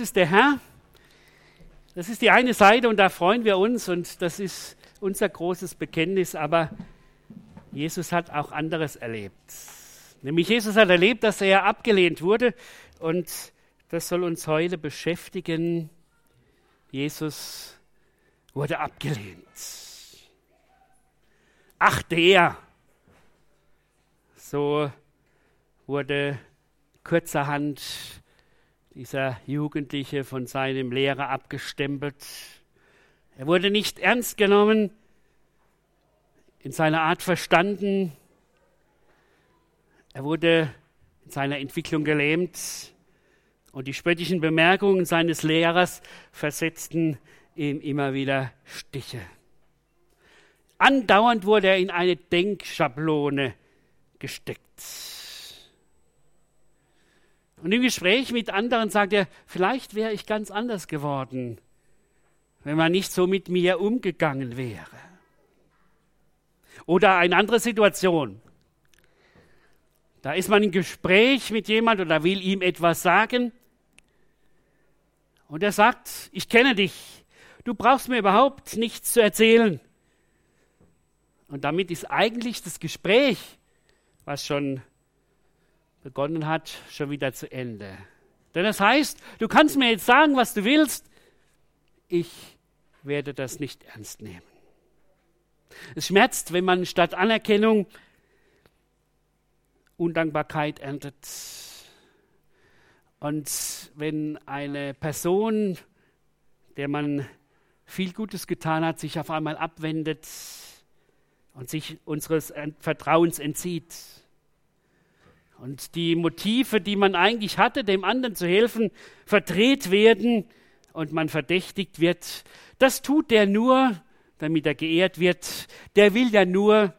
ist der Herr. Das ist die eine Seite und da freuen wir uns und das ist unser großes Bekenntnis. Aber Jesus hat auch anderes erlebt. Nämlich Jesus hat erlebt, dass er abgelehnt wurde und das soll uns heute beschäftigen. Jesus wurde abgelehnt. Ach der, so wurde kurzerhand dieser Jugendliche von seinem Lehrer abgestempelt. Er wurde nicht ernst genommen, in seiner Art verstanden. Er wurde in seiner Entwicklung gelähmt und die spöttischen Bemerkungen seines Lehrers versetzten ihm immer wieder Stiche. Andauernd wurde er in eine Denkschablone gesteckt. Und im Gespräch mit anderen sagt er, vielleicht wäre ich ganz anders geworden, wenn man nicht so mit mir umgegangen wäre. Oder eine andere Situation. Da ist man im Gespräch mit jemand oder will ihm etwas sagen. Und er sagt, ich kenne dich. Du brauchst mir überhaupt nichts zu erzählen. Und damit ist eigentlich das Gespräch, was schon begonnen hat, schon wieder zu Ende. Denn das heißt, du kannst mir jetzt sagen, was du willst. Ich werde das nicht ernst nehmen. Es schmerzt, wenn man statt Anerkennung Undankbarkeit erntet. Und wenn eine Person, der man viel Gutes getan hat, sich auf einmal abwendet und sich unseres Vertrauens entzieht. Und die Motive, die man eigentlich hatte, dem anderen zu helfen, verdreht werden und man verdächtigt wird, das tut der nur, damit er geehrt wird. Der will ja nur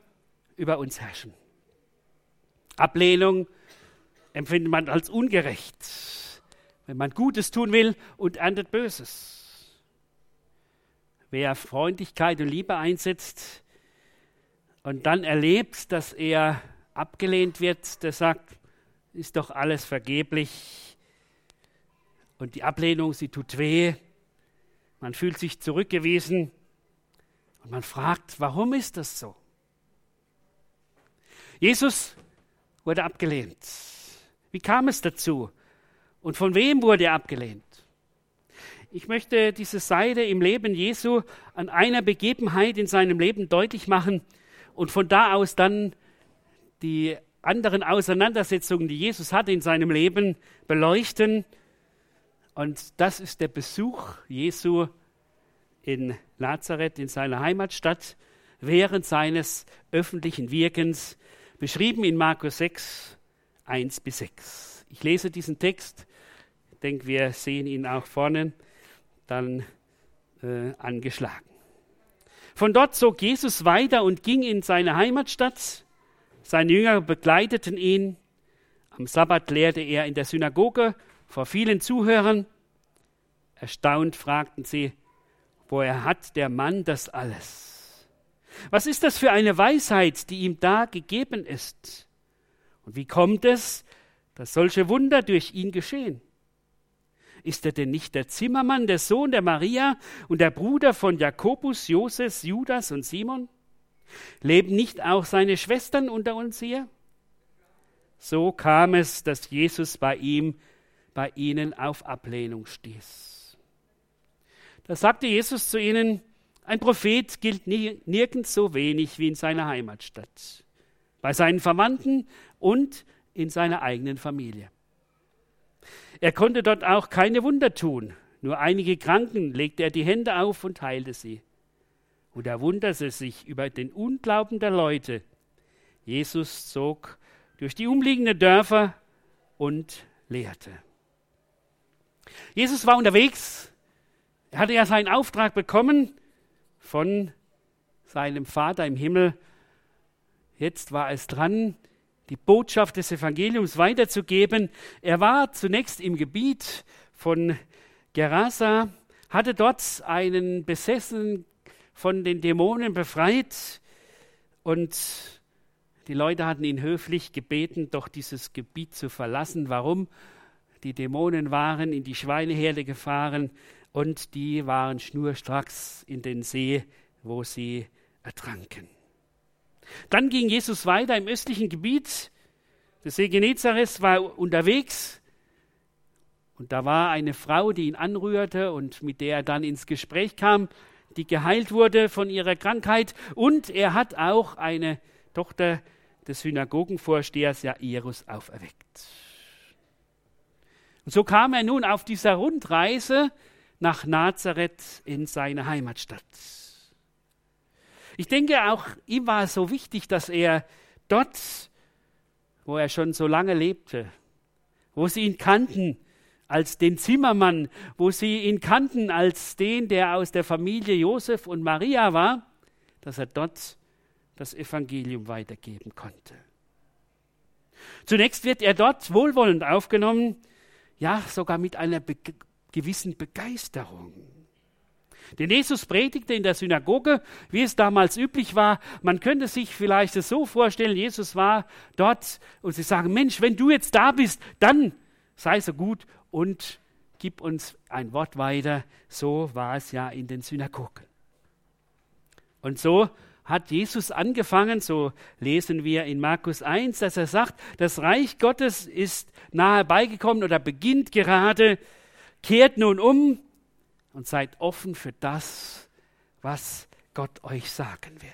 über uns herrschen. Ablehnung empfindet man als ungerecht, wenn man Gutes tun will und erntet Böses. Wer Freundlichkeit und Liebe einsetzt und dann erlebt, dass er abgelehnt wird, der sagt, ist doch alles vergeblich. Und die Ablehnung, sie tut weh. Man fühlt sich zurückgewiesen und man fragt, warum ist das so? Jesus wurde abgelehnt. Wie kam es dazu? Und von wem wurde er abgelehnt? Ich möchte diese Seite im Leben Jesu an einer Begebenheit in seinem Leben deutlich machen und von da aus dann die anderen Auseinandersetzungen, die Jesus hatte in seinem Leben, beleuchten. Und das ist der Besuch Jesu in Nazareth, in seiner Heimatstadt, während seines öffentlichen Wirkens, beschrieben in Markus 6, 1 bis 6. Ich lese diesen Text, ich denke, wir sehen ihn auch vorne, dann äh, angeschlagen. Von dort zog Jesus weiter und ging in seine Heimatstadt. Seine Jünger begleiteten ihn. Am Sabbat lehrte er in der Synagoge vor vielen Zuhörern. Erstaunt fragten sie, woher hat der Mann das alles? Was ist das für eine Weisheit, die ihm da gegeben ist? Und wie kommt es, dass solche Wunder durch ihn geschehen? Ist er denn nicht der Zimmermann, der Sohn der Maria und der Bruder von Jakobus, Joses, Judas und Simon? Leben nicht auch seine Schwestern unter uns hier? So kam es, dass Jesus bei ihm, bei ihnen auf Ablehnung stieß. Da sagte Jesus zu ihnen, ein Prophet gilt nirgends so wenig wie in seiner Heimatstadt, bei seinen Verwandten und in seiner eigenen Familie. Er konnte dort auch keine Wunder tun, nur einige Kranken legte er die Hände auf und heilte sie und er wunderte sich über den Unglauben der Leute. Jesus zog durch die umliegenden Dörfer und lehrte. Jesus war unterwegs. Er hatte ja seinen Auftrag bekommen von seinem Vater im Himmel. Jetzt war es dran, die Botschaft des Evangeliums weiterzugeben. Er war zunächst im Gebiet von Gerasa, hatte dort einen besessenen von den Dämonen befreit und die Leute hatten ihn höflich gebeten, doch dieses Gebiet zu verlassen. Warum? Die Dämonen waren in die Schweineherde gefahren und die waren schnurstracks in den See, wo sie ertranken. Dann ging Jesus weiter im östlichen Gebiet. Der See Genezareth war unterwegs und da war eine Frau, die ihn anrührte und mit der er dann ins Gespräch kam, die geheilt wurde von ihrer Krankheit. Und er hat auch eine Tochter des Synagogenvorstehers Jairus auferweckt. Und so kam er nun auf dieser Rundreise nach Nazareth in seine Heimatstadt. Ich denke, auch ihm war es so wichtig, dass er dort, wo er schon so lange lebte, wo sie ihn kannten als den Zimmermann, wo sie ihn kannten als den, der aus der Familie Josef und Maria war, dass er dort das Evangelium weitergeben konnte. Zunächst wird er dort wohlwollend aufgenommen, ja sogar mit einer be gewissen Begeisterung. Denn Jesus predigte in der Synagoge, wie es damals üblich war. Man könnte sich vielleicht so vorstellen, Jesus war dort und sie sagen, Mensch, wenn du jetzt da bist, dann sei so gut und gib uns ein Wort weiter. So war es ja in den Synagogen. Und so hat Jesus angefangen, so lesen wir in Markus 1, dass er sagt, das Reich Gottes ist nahe beigekommen oder beginnt gerade, kehrt nun um und seid offen für das, was Gott euch sagen will.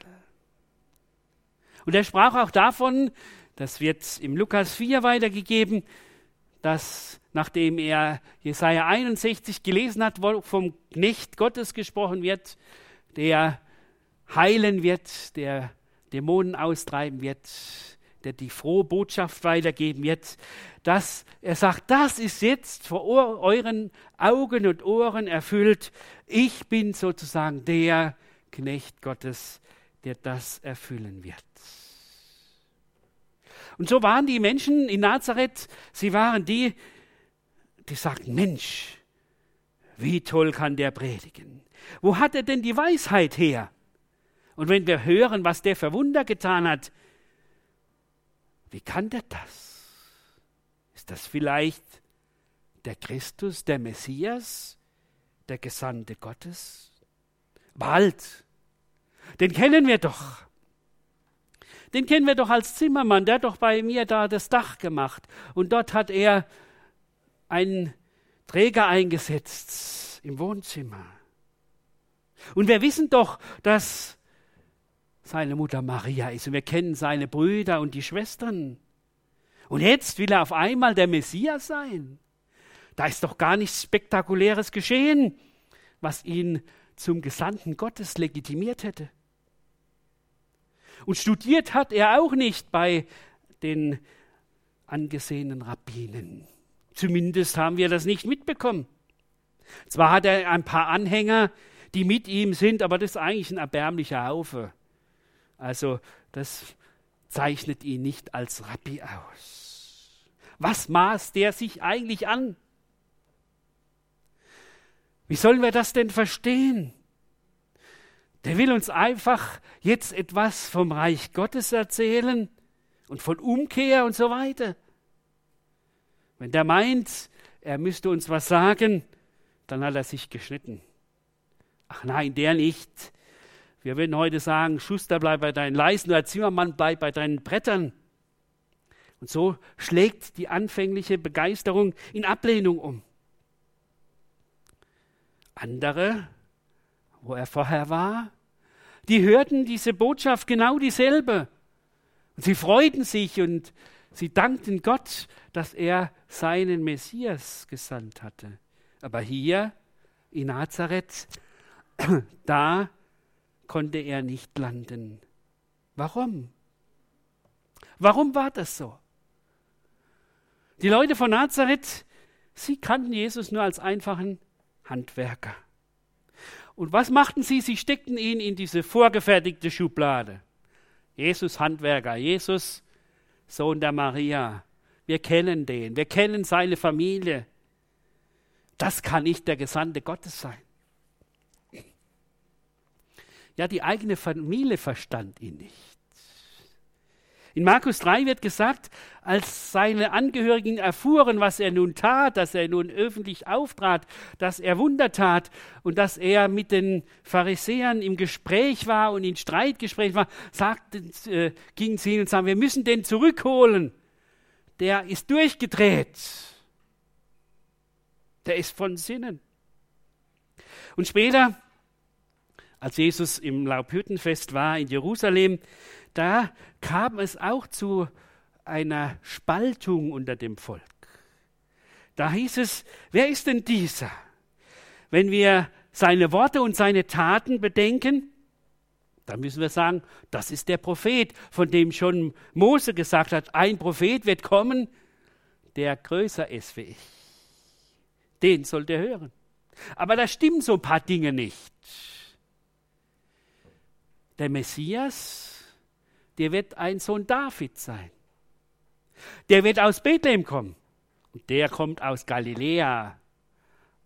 Und er sprach auch davon, das wird im Lukas 4 weitergegeben, dass nachdem er Jesaja 61 gelesen hat, wo vom Knecht Gottes gesprochen wird, der heilen wird, der Dämonen austreiben wird, der die frohe Botschaft weitergeben wird, dass er sagt, das ist jetzt vor euren Augen und Ohren erfüllt. Ich bin sozusagen der Knecht Gottes, der das erfüllen wird. Und so waren die Menschen in Nazareth, sie waren die, die sagten, Mensch, wie toll kann der predigen. Wo hat er denn die Weisheit her? Und wenn wir hören, was der für Wunder getan hat, wie kann der das? Ist das vielleicht der Christus, der Messias, der Gesandte Gottes? Bald. Den kennen wir doch. Den kennen wir doch als Zimmermann, der hat doch bei mir da das Dach gemacht. Und dort hat er einen Träger eingesetzt im Wohnzimmer. Und wir wissen doch, dass seine Mutter Maria ist. Und wir kennen seine Brüder und die Schwestern. Und jetzt will er auf einmal der Messias sein. Da ist doch gar nichts Spektakuläres geschehen, was ihn zum Gesandten Gottes legitimiert hätte. Und studiert hat er auch nicht bei den angesehenen Rabbinen. Zumindest haben wir das nicht mitbekommen. Zwar hat er ein paar Anhänger, die mit ihm sind, aber das ist eigentlich ein erbärmlicher Haufe. Also das zeichnet ihn nicht als Rabbi aus. Was maßt der sich eigentlich an? Wie sollen wir das denn verstehen? Der will uns einfach jetzt etwas vom Reich Gottes erzählen und von Umkehr und so weiter. Wenn der meint, er müsste uns was sagen, dann hat er sich geschnitten. Ach nein, der nicht. Wir würden heute sagen, Schuster, bleib bei deinen Leisten oder Zimmermann, bleib bei deinen Brettern. Und so schlägt die anfängliche Begeisterung in Ablehnung um. Andere, wo er vorher war, die hörten diese Botschaft genau dieselbe. Und sie freuten sich und sie dankten Gott, dass er seinen Messias gesandt hatte. Aber hier in Nazareth, da konnte er nicht landen. Warum? Warum war das so? Die Leute von Nazareth, sie kannten Jesus nur als einfachen Handwerker. Und was machten sie? Sie steckten ihn in diese vorgefertigte Schublade. Jesus Handwerker, Jesus Sohn der Maria. Wir kennen den, wir kennen seine Familie. Das kann nicht der Gesandte Gottes sein. Ja, die eigene Familie verstand ihn nicht. In Markus 3 wird gesagt, als seine Angehörigen erfuhren, was er nun tat, dass er nun öffentlich auftrat, dass er Wunder tat und dass er mit den Pharisäern im Gespräch war und in Streitgespräch war, sagten, äh, gingen sie hin und sagten, wir müssen den zurückholen. Der ist durchgedreht. Der ist von Sinnen. Und später, als Jesus im Laubhüttenfest war in Jerusalem, da kam es auch zu einer Spaltung unter dem Volk. Da hieß es, wer ist denn dieser? Wenn wir seine Worte und seine Taten bedenken, dann müssen wir sagen, das ist der Prophet, von dem schon Mose gesagt hat, ein Prophet wird kommen, der größer ist wie ich. Den sollt ihr hören. Aber da stimmen so ein paar Dinge nicht. Der Messias der wird ein Sohn David sein. Der wird aus Bethlehem kommen. Und der kommt aus Galiläa,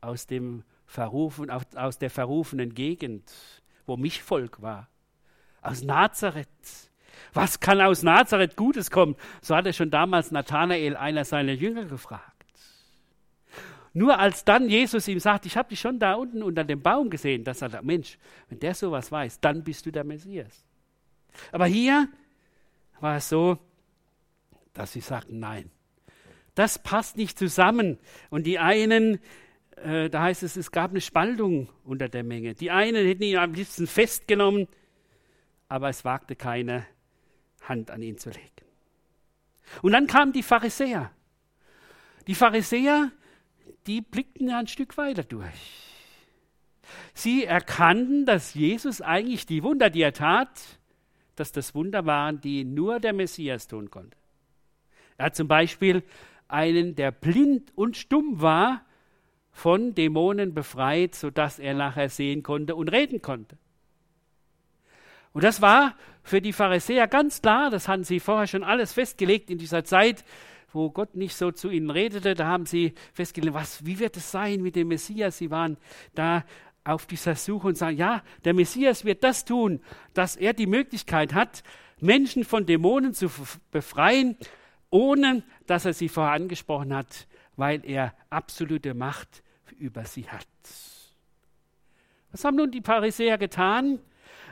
aus, dem verrufen, aus der verrufenen Gegend, wo mich Volk war. Aus Nazareth. Was kann aus Nazareth Gutes kommen? So hat er schon damals Nathanael, einer seiner Jünger, gefragt. Nur als dann Jesus ihm sagt, ich habe dich schon da unten unter dem Baum gesehen, da sagt er, Mensch, wenn der sowas weiß, dann bist du der Messias. Aber hier war es so, dass sie sagten, nein, das passt nicht zusammen. Und die einen, äh, da heißt es, es gab eine Spaltung unter der Menge. Die einen hätten ihn am liebsten festgenommen, aber es wagte keine Hand an ihn zu legen. Und dann kamen die Pharisäer. Die Pharisäer, die blickten ja ein Stück weiter durch. Sie erkannten, dass Jesus eigentlich die Wunder, die er tat, dass das Wunder waren, die nur der Messias tun konnte. Er hat zum Beispiel einen, der blind und stumm war, von Dämonen befreit, sodass er nachher sehen konnte und reden konnte. Und das war für die Pharisäer ganz klar, das hatten sie vorher schon alles festgelegt in dieser Zeit, wo Gott nicht so zu ihnen redete, da haben sie festgelegt, was, wie wird es sein mit dem Messias? Sie waren da auf dieser Suche und sagen, ja, der Messias wird das tun, dass er die Möglichkeit hat, Menschen von Dämonen zu befreien, ohne dass er sie vorher angesprochen hat, weil er absolute Macht über sie hat. Was haben nun die Pharisäer getan?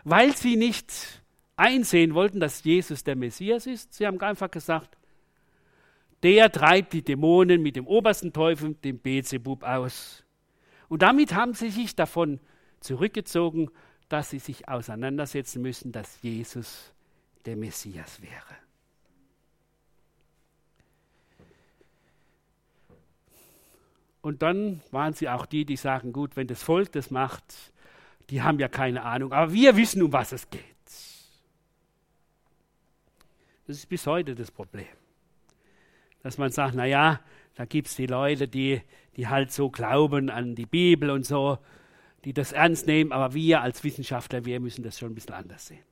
Weil sie nicht einsehen wollten, dass Jesus der Messias ist. Sie haben einfach gesagt, der treibt die Dämonen mit dem obersten Teufel, dem Beelzebub, aus. Und damit haben sie sich davon zurückgezogen, dass sie sich auseinandersetzen müssen, dass Jesus der Messias wäre. Und dann waren sie auch die, die sagen, gut, wenn das Volk das macht, die haben ja keine Ahnung, aber wir wissen, um was es geht. Das ist bis heute das Problem. Dass man sagt, naja, da gibt es die Leute, die, die halt so glauben an die Bibel und so, die das ernst nehmen, aber wir als Wissenschaftler, wir müssen das schon ein bisschen anders sehen.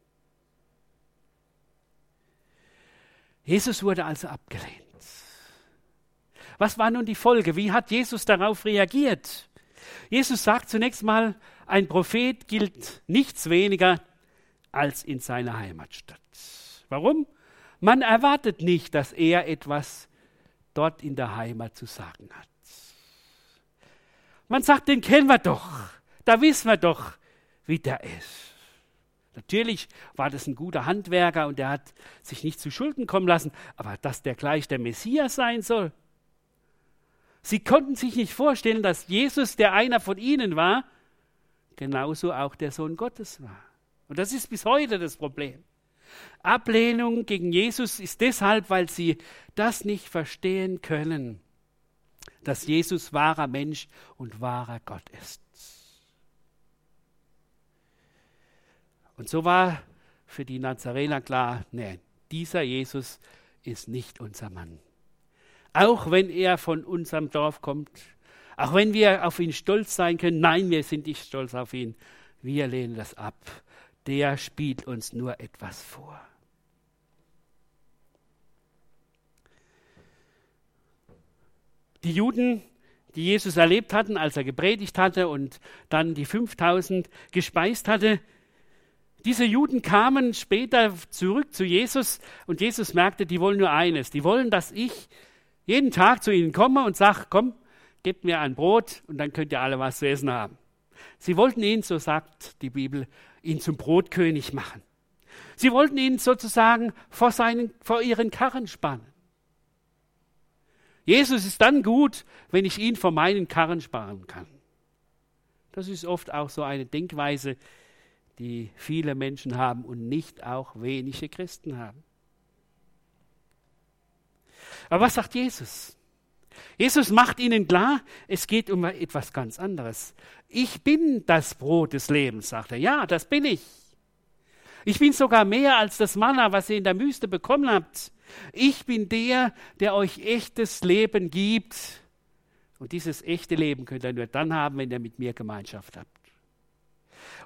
Jesus wurde also abgelehnt. Was war nun die Folge? Wie hat Jesus darauf reagiert? Jesus sagt zunächst mal, ein Prophet gilt nichts weniger als in seiner Heimatstadt. Warum? Man erwartet nicht, dass er etwas dort in der Heimat zu sagen hat. Man sagt, den kennen wir doch, da wissen wir doch, wie der ist. Natürlich war das ein guter Handwerker und er hat sich nicht zu Schulden kommen lassen, aber dass der gleich der Messias sein soll. Sie konnten sich nicht vorstellen, dass Jesus, der einer von ihnen war, genauso auch der Sohn Gottes war. Und das ist bis heute das Problem. Ablehnung gegen Jesus ist deshalb, weil sie das nicht verstehen können, dass Jesus wahrer Mensch und wahrer Gott ist. Und so war für die Nazarener klar, nein, dieser Jesus ist nicht unser Mann. Auch wenn er von unserem Dorf kommt, auch wenn wir auf ihn stolz sein können, nein, wir sind nicht stolz auf ihn, wir lehnen das ab. Der spielt uns nur etwas vor. Die Juden, die Jesus erlebt hatten, als er gepredigt hatte und dann die 5000 gespeist hatte, Diese Juden kamen später zurück zu Jesus und Jesus merkte, die wollen nur eines. Die wollen, dass ich jeden Tag zu ihnen komme und sage, komm, gebt mir ein Brot und dann könnt ihr alle was zu essen haben. Sie wollten ihn, so sagt die Bibel, ihn zum Brotkönig machen. Sie wollten ihn sozusagen vor, seinen, vor ihren Karren spannen. Jesus ist dann gut, wenn ich ihn vor meinen Karren sparen kann. Das ist oft auch so eine Denkweise, die viele Menschen haben und nicht auch wenige Christen haben. Aber was sagt Jesus? Jesus macht ihnen klar, es geht um etwas ganz anderes. Ich bin das Brot des Lebens, sagt er. Ja, das bin ich. Ich bin sogar mehr als das Manna, was ihr in der Wüste bekommen habt. Ich bin der, der euch echtes Leben gibt. Und dieses echte Leben könnt ihr nur dann haben, wenn ihr mit mir Gemeinschaft habt.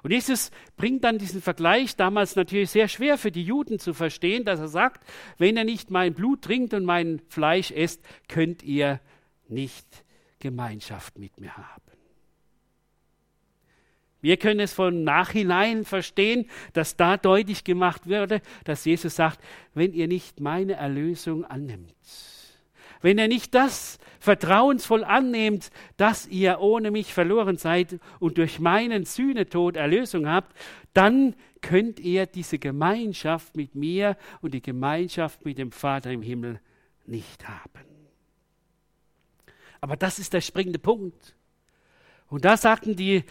Und Jesus bringt dann diesen Vergleich, damals natürlich sehr schwer für die Juden zu verstehen, dass er sagt, wenn ihr nicht mein Blut trinkt und mein Fleisch esst, könnt ihr nicht Gemeinschaft mit mir haben. Wir können es von Nachhinein verstehen, dass da deutlich gemacht würde, dass Jesus sagt, wenn ihr nicht meine Erlösung annimmt, wenn ihr nicht das vertrauensvoll annehmt, dass ihr ohne mich verloren seid und durch meinen Sühnetod Erlösung habt, dann könnt ihr diese Gemeinschaft mit mir und die Gemeinschaft mit dem Vater im Himmel nicht haben. Aber das ist der springende Punkt. Und da sagten die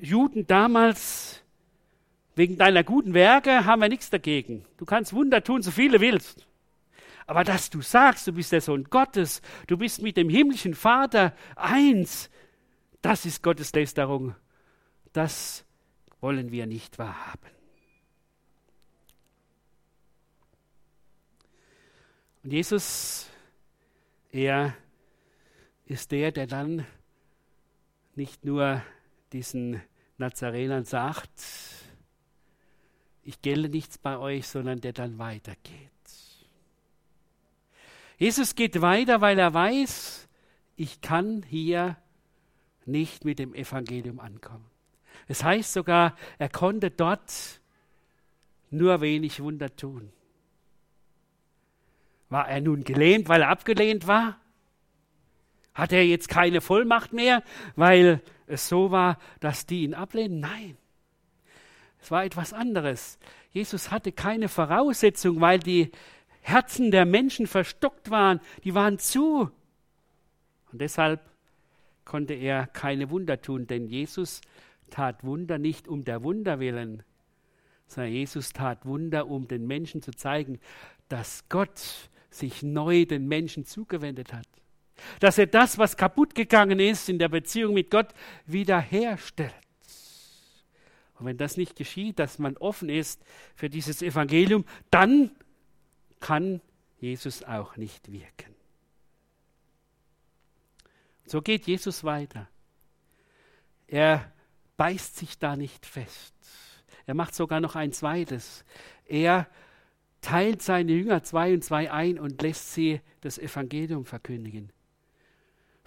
Juden damals, wegen deiner guten Werke haben wir nichts dagegen. Du kannst Wunder tun, so viele willst. Aber dass du sagst, du bist der Sohn Gottes, du bist mit dem himmlischen Vater eins, das ist Gottes Lästerung. Das wollen wir nicht wahrhaben. Und Jesus, er ist der, der dann nicht nur diesen Nazarenern sagt, ich gelle nichts bei euch, sondern der dann weitergeht. Jesus geht weiter, weil er weiß, ich kann hier nicht mit dem Evangelium ankommen. Es heißt sogar, er konnte dort nur wenig Wunder tun. War er nun gelähmt, weil er abgelehnt war? Hat er jetzt keine Vollmacht mehr, weil es so war, dass die ihn ablehnen? Nein. Es war etwas anderes. Jesus hatte keine Voraussetzung, weil die Herzen der Menschen verstockt waren, die waren zu. Und deshalb konnte er keine Wunder tun, denn Jesus tat Wunder nicht um der Wunder willen, sondern Jesus tat Wunder, um den Menschen zu zeigen, dass Gott sich neu den Menschen zugewendet hat dass er das, was kaputt gegangen ist in der Beziehung mit Gott, wiederherstellt. Und wenn das nicht geschieht, dass man offen ist für dieses Evangelium, dann kann Jesus auch nicht wirken. So geht Jesus weiter. Er beißt sich da nicht fest. Er macht sogar noch ein zweites. Er teilt seine Jünger zwei und zwei ein und lässt sie das Evangelium verkündigen.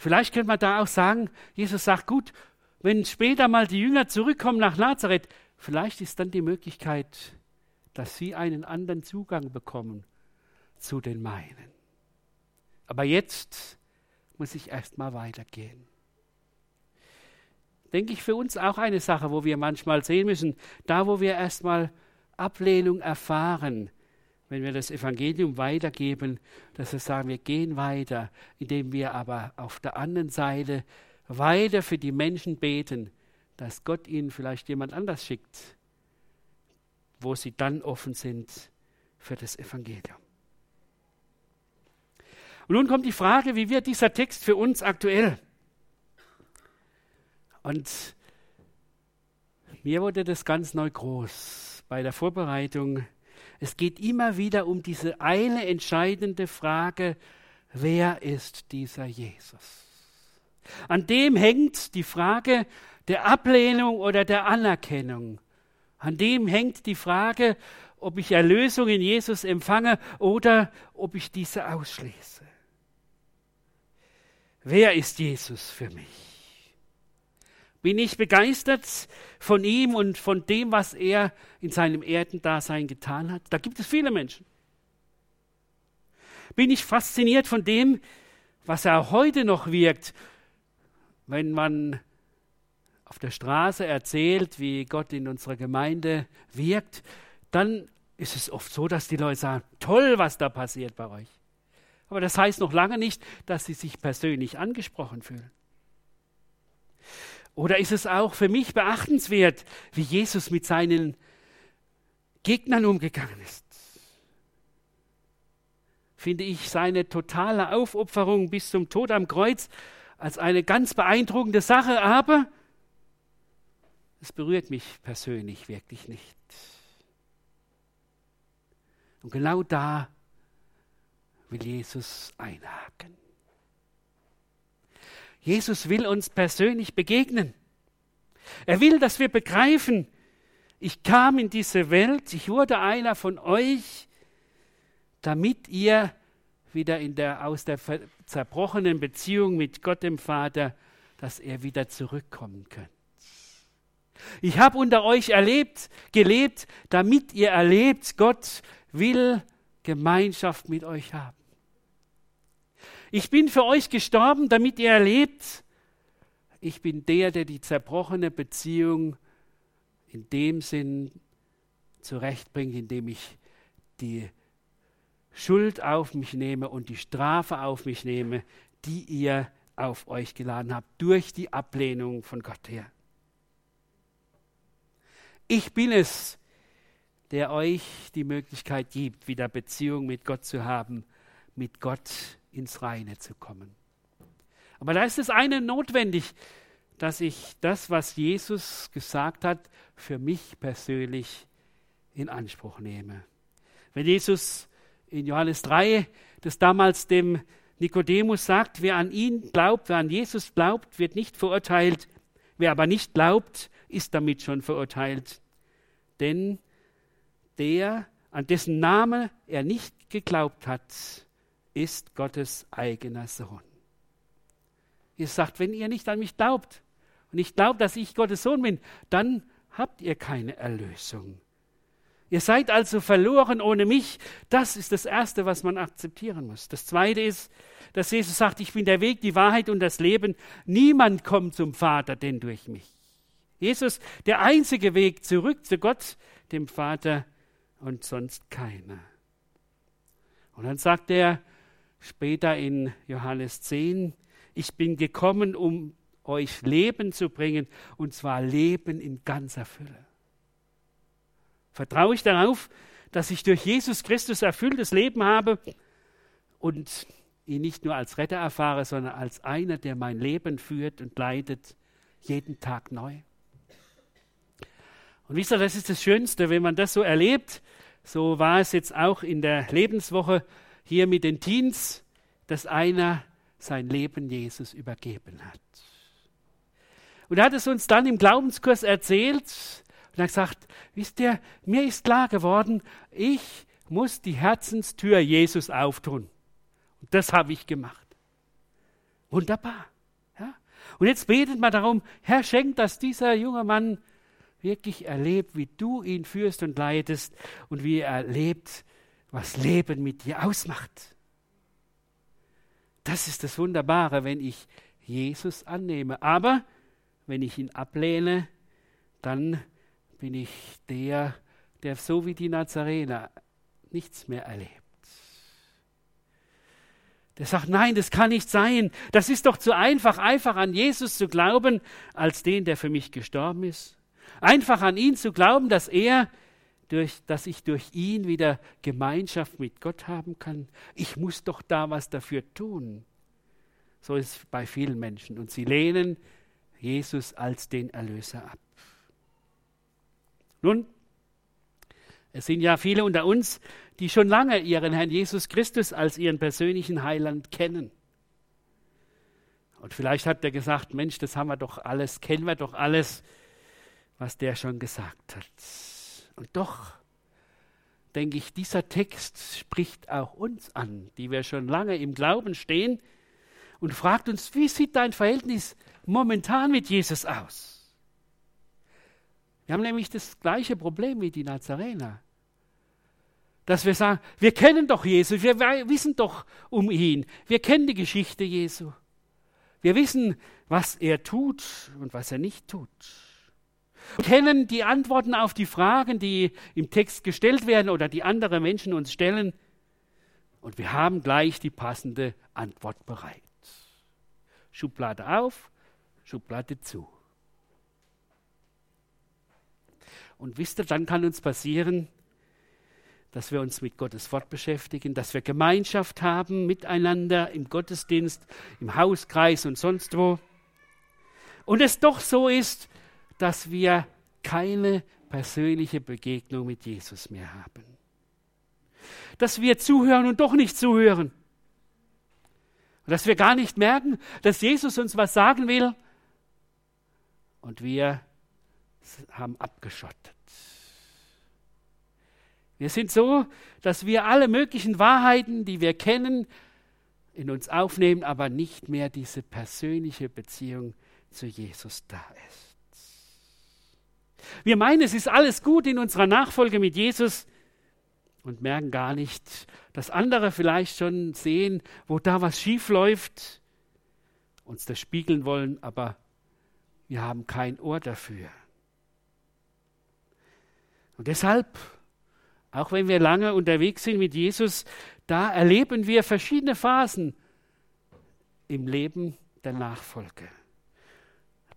Vielleicht könnte man da auch sagen, Jesus sagt, gut, wenn später mal die Jünger zurückkommen nach Nazareth, vielleicht ist dann die Möglichkeit, dass sie einen anderen Zugang bekommen zu den meinen. Aber jetzt muss ich erst mal weitergehen. Denke ich für uns auch eine Sache, wo wir manchmal sehen müssen, da wo wir erstmal Ablehnung erfahren, wenn wir das Evangelium weitergeben, dass wir sagen, wir gehen weiter, indem wir aber auf der anderen Seite weiter für die Menschen beten, dass Gott ihnen vielleicht jemand anders schickt, wo sie dann offen sind für das Evangelium. Und nun kommt die Frage, wie wird dieser Text für uns aktuell? Und mir wurde das ganz neu groß bei der Vorbereitung es geht immer wieder um diese eine entscheidende Frage, wer ist dieser Jesus? An dem hängt die Frage der Ablehnung oder der Anerkennung. An dem hängt die Frage, ob ich Erlösung in Jesus empfange oder ob ich diese ausschließe. Wer ist Jesus für mich? Bin ich begeistert von ihm und von dem, was er in seinem Erdendasein getan hat? Da gibt es viele Menschen. Bin ich fasziniert von dem, was er heute noch wirkt, wenn man auf der Straße erzählt, wie Gott in unserer Gemeinde wirkt, dann ist es oft so, dass die Leute sagen, toll, was da passiert bei euch. Aber das heißt noch lange nicht, dass sie sich persönlich angesprochen fühlen. Oder ist es auch für mich beachtenswert, wie Jesus mit seinen Gegnern umgegangen ist? Finde ich seine totale Aufopferung bis zum Tod am Kreuz als eine ganz beeindruckende Sache, aber es berührt mich persönlich wirklich nicht. Und genau da will Jesus einhaken. Jesus will uns persönlich begegnen. Er will, dass wir begreifen, ich kam in diese Welt, ich wurde einer von euch, damit ihr wieder in der, aus der zerbrochenen Beziehung mit Gott dem Vater, dass er wieder zurückkommen könnt. Ich habe unter euch erlebt, gelebt, damit ihr erlebt, Gott will Gemeinschaft mit euch haben. Ich bin für euch gestorben, damit ihr erlebt, ich bin der, der die zerbrochene Beziehung in dem Sinn zurechtbringt, indem ich die Schuld auf mich nehme und die Strafe auf mich nehme, die ihr auf euch geladen habt, durch die Ablehnung von Gott her. Ich bin es, der euch die Möglichkeit gibt, wieder Beziehung mit Gott zu haben, mit Gott ins Reine zu kommen. Aber da ist es eine notwendig, dass ich das, was Jesus gesagt hat, für mich persönlich in Anspruch nehme. Wenn Jesus in Johannes 3 das damals dem Nikodemus sagt, wer an ihn glaubt, wer an Jesus glaubt, wird nicht verurteilt, wer aber nicht glaubt, ist damit schon verurteilt. Denn der, an dessen Name er nicht geglaubt hat, ist Gottes eigener Sohn. Ihr sagt, wenn ihr nicht an mich glaubt und nicht glaubt, dass ich Gottes Sohn bin, dann habt ihr keine Erlösung. Ihr seid also verloren ohne mich. Das ist das Erste, was man akzeptieren muss. Das Zweite ist, dass Jesus sagt, ich bin der Weg, die Wahrheit und das Leben. Niemand kommt zum Vater denn durch mich. Jesus, der einzige Weg zurück zu Gott, dem Vater und sonst keiner. Und dann sagt er, später in Johannes 10, ich bin gekommen, um euch Leben zu bringen, und zwar Leben in ganzer Fülle. Vertraue ich darauf, dass ich durch Jesus Christus erfülltes Leben habe und ihn nicht nur als Retter erfahre, sondern als einer, der mein Leben führt und leitet, jeden Tag neu. Und wisst ihr, das ist das Schönste, wenn man das so erlebt. So war es jetzt auch in der Lebenswoche hier mit den Teens, dass einer sein Leben Jesus übergeben hat. Und er hat es uns dann im Glaubenskurs erzählt und hat gesagt, wisst ihr, mir ist klar geworden, ich muss die Herzenstür Jesus auftun. Und das habe ich gemacht. Wunderbar. Ja? Und jetzt betet man darum, Herr, schenkt, dass dieser junge Mann wirklich erlebt, wie du ihn führst und leitest und wie er erlebt, was Leben mit dir ausmacht. Das ist das Wunderbare, wenn ich Jesus annehme. Aber wenn ich ihn ablehne, dann bin ich der, der so wie die Nazarener nichts mehr erlebt. Der sagt, nein, das kann nicht sein. Das ist doch zu einfach, einfach an Jesus zu glauben, als den, der für mich gestorben ist. Einfach an ihn zu glauben, dass er durch, dass ich durch ihn wieder Gemeinschaft mit Gott haben kann. Ich muss doch da was dafür tun. So ist es bei vielen Menschen. Und sie lehnen Jesus als den Erlöser ab. Nun, es sind ja viele unter uns, die schon lange ihren Herrn Jesus Christus als ihren persönlichen Heiland kennen. Und vielleicht hat er gesagt, Mensch, das haben wir doch alles, kennen wir doch alles, was der schon gesagt hat. Und doch denke ich, dieser Text spricht auch uns an, die wir schon lange im Glauben stehen und fragt uns, wie sieht dein Verhältnis momentan mit Jesus aus? Wir haben nämlich das gleiche Problem wie die Nazarener. Dass wir sagen, wir kennen doch Jesus, wir wissen doch um ihn, wir kennen die Geschichte Jesu. Wir wissen, was er tut und was er nicht tut. Wir kennen die Antworten auf die Fragen, die im Text gestellt werden oder die andere Menschen uns stellen. Und wir haben gleich die passende Antwort bereit. Schublade auf, Schublade zu. Und wisst ihr, dann kann uns passieren, dass wir uns mit Gottes Wort beschäftigen, dass wir Gemeinschaft haben miteinander im Gottesdienst, im Hauskreis und sonst wo. Und es doch so ist, dass wir keine persönliche Begegnung mit Jesus mehr haben. Dass wir zuhören und doch nicht zuhören. Und dass wir gar nicht merken, dass Jesus uns was sagen will. Und wir haben abgeschottet. Wir sind so, dass wir alle möglichen Wahrheiten, die wir kennen, in uns aufnehmen, aber nicht mehr diese persönliche Beziehung zu Jesus da ist. Wir meinen, es ist alles gut in unserer Nachfolge mit Jesus und merken gar nicht, dass andere vielleicht schon sehen, wo da was schief läuft, uns das spiegeln wollen, aber wir haben kein Ohr dafür. Und deshalb, auch wenn wir lange unterwegs sind mit Jesus, da erleben wir verschiedene Phasen im Leben der Nachfolge.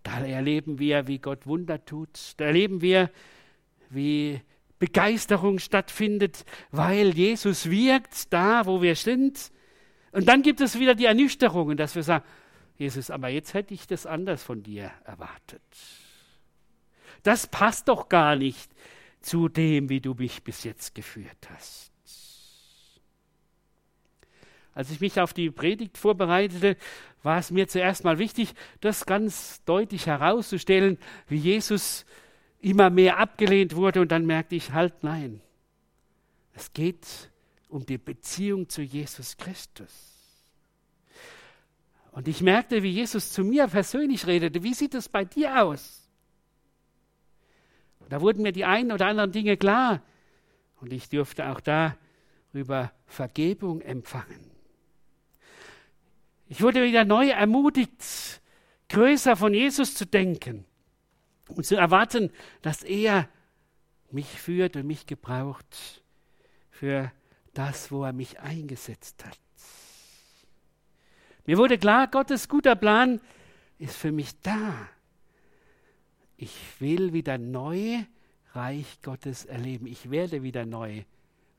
Da erleben wir, wie Gott Wunder tut. Da erleben wir, wie Begeisterung stattfindet, weil Jesus wirkt da, wo wir sind. Und dann gibt es wieder die Ernüchterungen, dass wir sagen, Jesus, aber jetzt hätte ich das anders von dir erwartet. Das passt doch gar nicht zu dem, wie du mich bis jetzt geführt hast. Als ich mich auf die Predigt vorbereitete, war es mir zuerst mal wichtig, das ganz deutlich herauszustellen, wie Jesus immer mehr abgelehnt wurde und dann merkte ich, halt nein, es geht um die Beziehung zu Jesus Christus. Und ich merkte, wie Jesus zu mir persönlich redete. Wie sieht es bei dir aus? Da wurden mir die einen oder anderen Dinge klar. Und ich durfte auch darüber Vergebung empfangen. Ich wurde wieder neu ermutigt, größer von Jesus zu denken und zu erwarten, dass er mich führt und mich gebraucht für das, wo er mich eingesetzt hat. Mir wurde klar, Gottes guter Plan ist für mich da ich will wieder neu Reich Gottes erleben. Ich werde wieder neu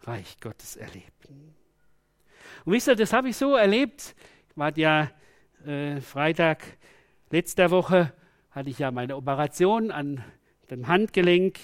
Reich Gottes erleben. Und wisst ihr, das habe ich so erlebt. War ja äh, Freitag letzter Woche, hatte ich ja meine Operation an dem Handgelenk,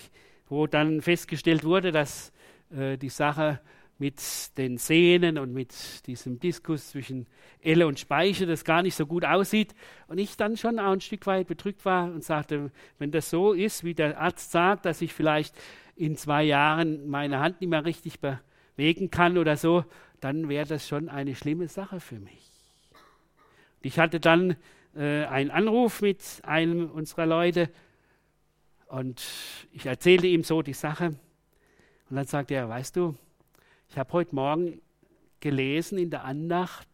wo dann festgestellt wurde, dass äh, die Sache mit den Sehnen und mit diesem Diskus zwischen Elle und Speiche, das gar nicht so gut aussieht. Und ich dann schon auch ein Stück weit bedrückt war und sagte, wenn das so ist, wie der Arzt sagt, dass ich vielleicht in zwei Jahren meine Hand nicht mehr richtig bewegen kann oder so, dann wäre das schon eine schlimme Sache für mich. Ich hatte dann äh, einen Anruf mit einem unserer Leute und ich erzählte ihm so die Sache. Und dann sagte er, weißt du, ich habe heute Morgen gelesen in der Andacht,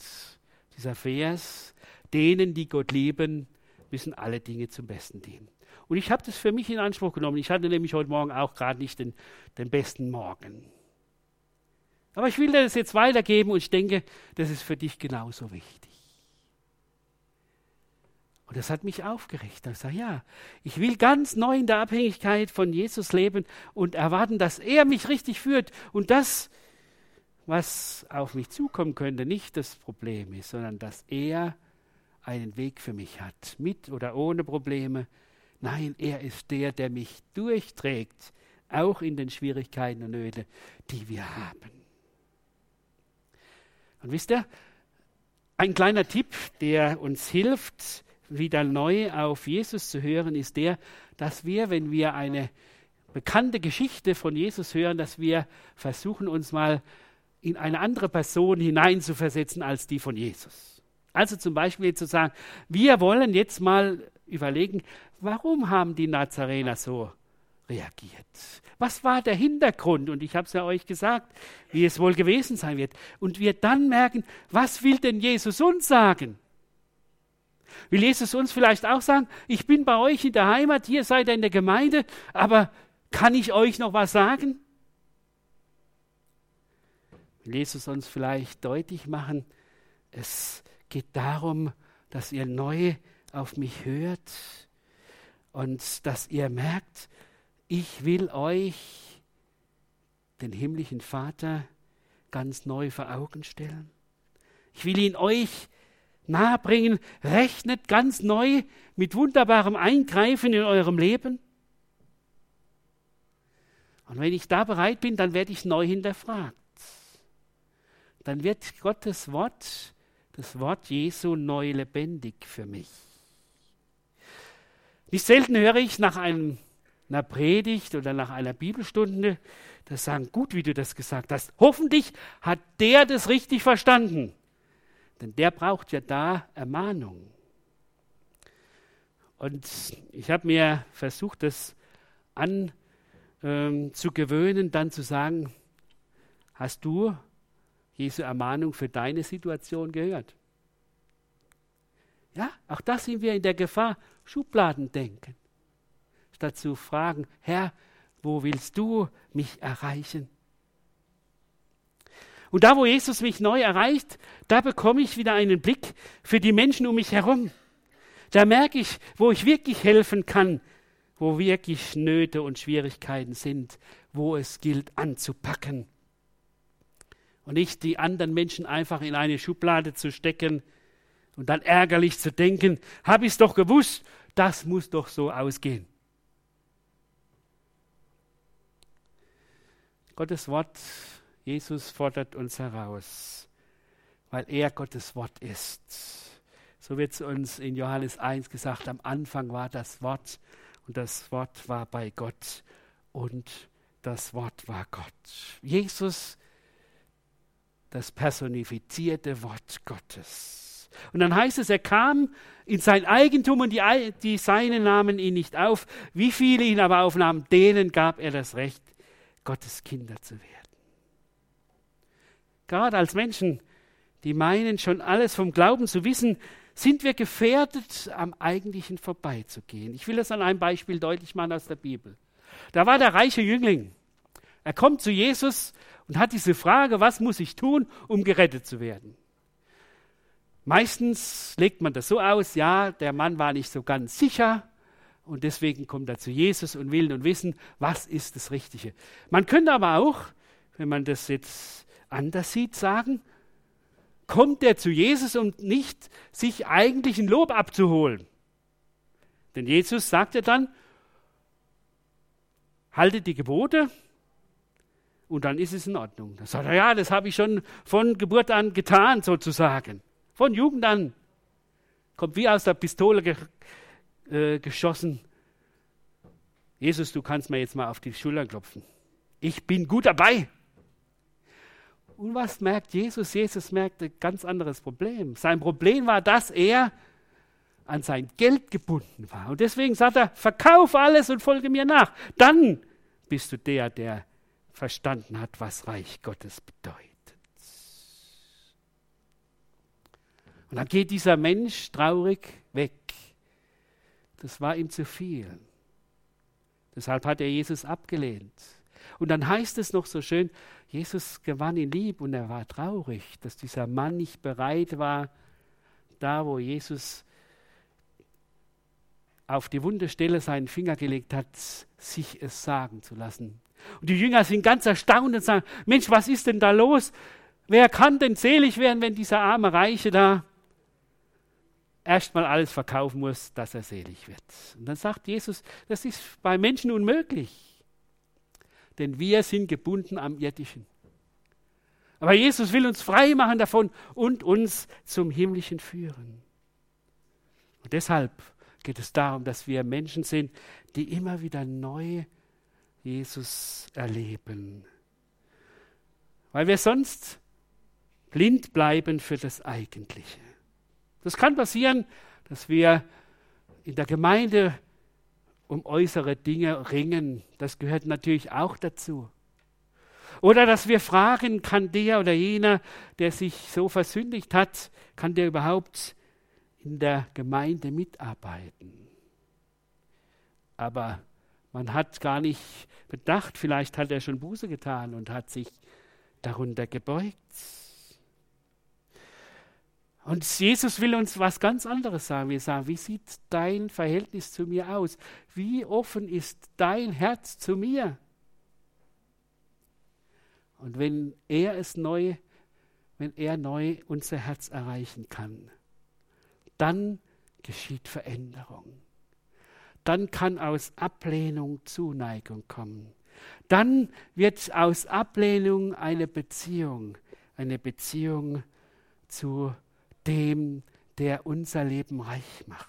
dieser Vers, denen, die Gott lieben, müssen alle Dinge zum Besten dienen. Und ich habe das für mich in Anspruch genommen. Ich hatte nämlich heute Morgen auch gerade nicht den, den besten Morgen. Aber ich will dir das jetzt weitergeben und ich denke, das ist für dich genauso wichtig. Und das hat mich aufgeregt. Ich sage, ja, ich will ganz neu in der Abhängigkeit von Jesus leben und erwarten, dass er mich richtig führt. Und das was auf mich zukommen könnte, nicht das Problem ist, sondern dass er einen Weg für mich hat, mit oder ohne Probleme. Nein, er ist der, der mich durchträgt, auch in den Schwierigkeiten und Nöten, die wir haben. Und wisst ihr, ein kleiner Tipp, der uns hilft, wieder neu auf Jesus zu hören, ist der, dass wir, wenn wir eine bekannte Geschichte von Jesus hören, dass wir versuchen, uns mal in eine andere Person hineinzuversetzen als die von Jesus. Also zum Beispiel zu sagen, wir wollen jetzt mal überlegen, warum haben die Nazarener so reagiert. Was war der Hintergrund? Und ich habe es ja euch gesagt, wie es wohl gewesen sein wird. Und wir dann merken, was will denn Jesus uns sagen? Will Jesus uns vielleicht auch sagen, ich bin bei euch in der Heimat, hier seid ihr in der Gemeinde, aber kann ich euch noch was sagen? Will Jesus uns vielleicht deutlich machen, es geht darum, dass ihr neu auf mich hört und dass ihr merkt, ich will euch den himmlischen Vater ganz neu vor Augen stellen. Ich will ihn euch nahebringen. Rechnet ganz neu mit wunderbarem Eingreifen in eurem Leben. Und wenn ich da bereit bin, dann werde ich neu hinterfragt. Dann wird Gottes Wort, das Wort Jesu, neu lebendig für mich. Nicht selten höre ich nach einem, einer Predigt oder nach einer Bibelstunde, das sagen, gut, wie du das gesagt hast. Hoffentlich hat der das richtig verstanden. Denn der braucht ja da Ermahnung. Und ich habe mir versucht, das an ähm, dann zu sagen, hast du Jesu Ermahnung für deine Situation gehört? Ja, auch das sind wir in der Gefahr, Schubladen denken. Statt zu fragen, Herr, wo willst du mich erreichen? Und da, wo Jesus mich neu erreicht, da bekomme ich wieder einen Blick für die Menschen um mich herum. Da merke ich, wo ich wirklich helfen kann, wo wirklich Nöte und Schwierigkeiten sind, wo es gilt anzupacken. Und nicht die anderen Menschen einfach in eine Schublade zu stecken und dann ärgerlich zu denken, habe ich es doch gewusst, das muss doch so ausgehen. Gottes Wort Jesus fordert uns heraus, weil er Gottes Wort ist. So wird es uns in Johannes 1 gesagt, am Anfang war das Wort und das Wort war bei Gott und das Wort war Gott. Jesus, das personifizierte Wort Gottes. Und dann heißt es, er kam in sein Eigentum und die, die Seine nahmen ihn nicht auf. Wie viele ihn aber aufnahmen, denen gab er das Recht, Gottes Kinder zu werden gerade als Menschen, die meinen, schon alles vom Glauben zu wissen, sind wir gefährdet, am Eigentlichen vorbeizugehen. Ich will das an einem Beispiel deutlich machen aus der Bibel. Da war der reiche Jüngling. Er kommt zu Jesus und hat diese Frage, was muss ich tun, um gerettet zu werden? Meistens legt man das so aus, ja, der Mann war nicht so ganz sicher und deswegen kommt er zu Jesus und will nun wissen, was ist das Richtige. Man könnte aber auch, wenn man das jetzt anders sieht, sagen, kommt er zu Jesus, um nicht sich eigentlich ein Lob abzuholen. Denn Jesus sagt ja dann, haltet die Gebote und dann ist es in Ordnung. Da sagt er, ja, das habe ich schon von Geburt an getan, sozusagen. Von Jugend an. Kommt wie aus der Pistole ge äh, geschossen. Jesus, du kannst mir jetzt mal auf die Schulter klopfen. Ich bin gut dabei. Und was merkt Jesus? Jesus merkt ein ganz anderes Problem. Sein Problem war, dass er an sein Geld gebunden war. Und deswegen sagt er, verkauf alles und folge mir nach. Dann bist du der, der verstanden hat, was Reich Gottes bedeutet. Und dann geht dieser Mensch traurig weg. Das war ihm zu viel. Deshalb hat er Jesus abgelehnt. Und dann heißt es noch so schön, Jesus gewann ihn lieb und er war traurig, dass dieser Mann nicht bereit war, da wo Jesus auf die wunde Stelle seinen Finger gelegt hat, sich es sagen zu lassen. Und die Jünger sind ganz erstaunt und sagen, Mensch, was ist denn da los? Wer kann denn selig werden, wenn dieser arme Reiche da erstmal alles verkaufen muss, dass er selig wird? Und dann sagt Jesus, das ist bei Menschen unmöglich denn wir sind gebunden am irdischen. Aber Jesus will uns frei machen davon und uns zum himmlischen führen. Und deshalb geht es darum, dass wir Menschen sind, die immer wieder neu Jesus erleben. Weil wir sonst blind bleiben für das Eigentliche. Das kann passieren, dass wir in der Gemeinde um äußere Dinge ringen. Das gehört natürlich auch dazu. Oder dass wir fragen, kann der oder jener, der sich so versündigt hat, kann der überhaupt in der Gemeinde mitarbeiten? Aber man hat gar nicht bedacht, vielleicht hat er schon Buße getan und hat sich darunter gebeugt. Und Jesus will uns was ganz anderes sagen. Wir sagen, wie sieht dein Verhältnis zu mir aus? Wie offen ist dein Herz zu mir? Und wenn er es neu, wenn er neu unser Herz erreichen kann, dann geschieht Veränderung. Dann kann aus Ablehnung Zuneigung kommen. Dann wird aus Ablehnung eine Beziehung, eine Beziehung zu dem, der unser Leben reich macht.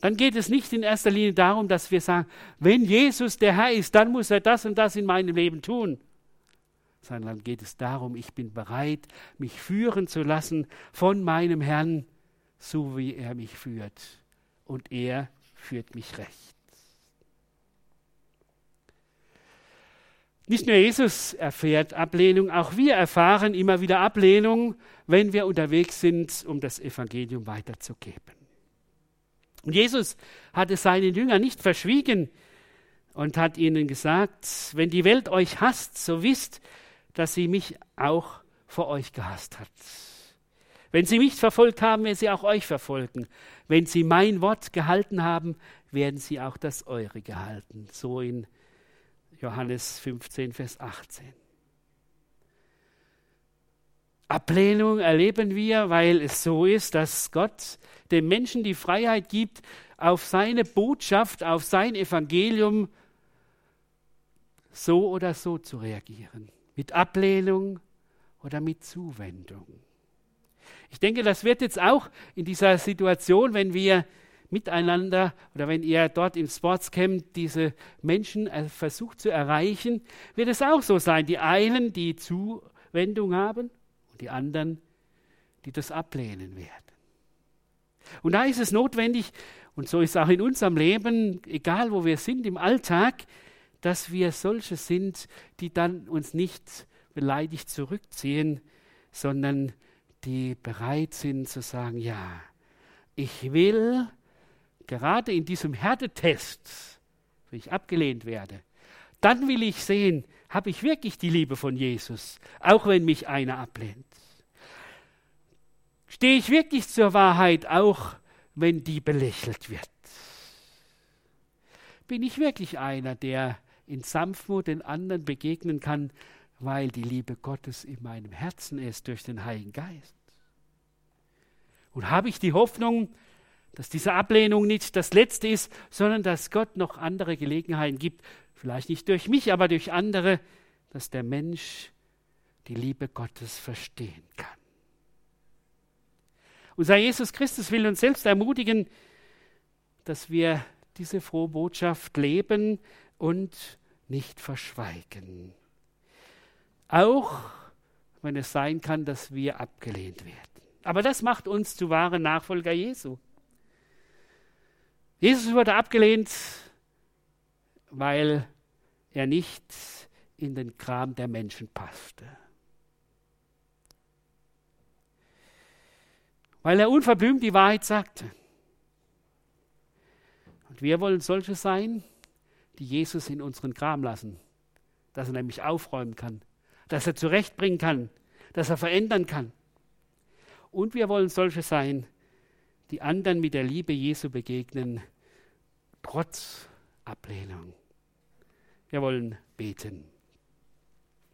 Dann geht es nicht in erster Linie darum, dass wir sagen, wenn Jesus der Herr ist, dann muss er das und das in meinem Leben tun. Sondern dann geht es darum, ich bin bereit, mich führen zu lassen von meinem Herrn, so wie er mich führt. Und er führt mich recht. Nicht nur Jesus erfährt Ablehnung, auch wir erfahren immer wieder Ablehnung, wenn wir unterwegs sind, um das Evangelium weiterzugeben. Und Jesus hat es seinen Jüngern nicht verschwiegen und hat ihnen gesagt, wenn die Welt euch hasst, so wisst, dass sie mich auch vor euch gehasst hat. Wenn sie mich verfolgt haben, werden sie auch euch verfolgen. Wenn sie mein Wort gehalten haben, werden sie auch das eure gehalten. So in Johannes 15, Vers 18. Ablehnung erleben wir, weil es so ist, dass Gott dem Menschen die Freiheit gibt, auf seine Botschaft, auf sein Evangelium so oder so zu reagieren. Mit Ablehnung oder mit Zuwendung. Ich denke, das wird jetzt auch in dieser Situation, wenn wir miteinander oder wenn ihr dort im Sportscamp diese Menschen äh, versucht zu erreichen, wird es auch so sein. Die einen, die Zuwendung haben und die anderen, die das ablehnen werden. Und da ist es notwendig, und so ist es auch in unserem Leben, egal wo wir sind im Alltag, dass wir solche sind, die dann uns nicht beleidigt zurückziehen, sondern die bereit sind zu sagen, ja, ich will gerade in diesem Härtetest, wenn ich abgelehnt werde, dann will ich sehen, habe ich wirklich die Liebe von Jesus, auch wenn mich einer ablehnt. Stehe ich wirklich zur Wahrheit, auch wenn die belächelt wird? Bin ich wirklich einer, der in Sanftmut den anderen begegnen kann, weil die Liebe Gottes in meinem Herzen ist durch den Heiligen Geist? Und habe ich die Hoffnung, dass diese Ablehnung nicht das Letzte ist, sondern dass Gott noch andere Gelegenheiten gibt, vielleicht nicht durch mich, aber durch andere, dass der Mensch die Liebe Gottes verstehen kann. Unser Jesus Christus will uns selbst ermutigen, dass wir diese frohe Botschaft leben und nicht verschweigen. Auch wenn es sein kann, dass wir abgelehnt werden. Aber das macht uns zu wahren Nachfolger Jesu. Jesus wurde abgelehnt, weil er nicht in den Kram der Menschen passte. Weil er unverblümt die Wahrheit sagte. Und wir wollen solche sein, die Jesus in unseren Kram lassen, dass er nämlich aufräumen kann, dass er zurechtbringen kann, dass er verändern kann. Und wir wollen solche sein, die anderen mit der Liebe Jesu begegnen, trotz Ablehnung. Wir wollen beten.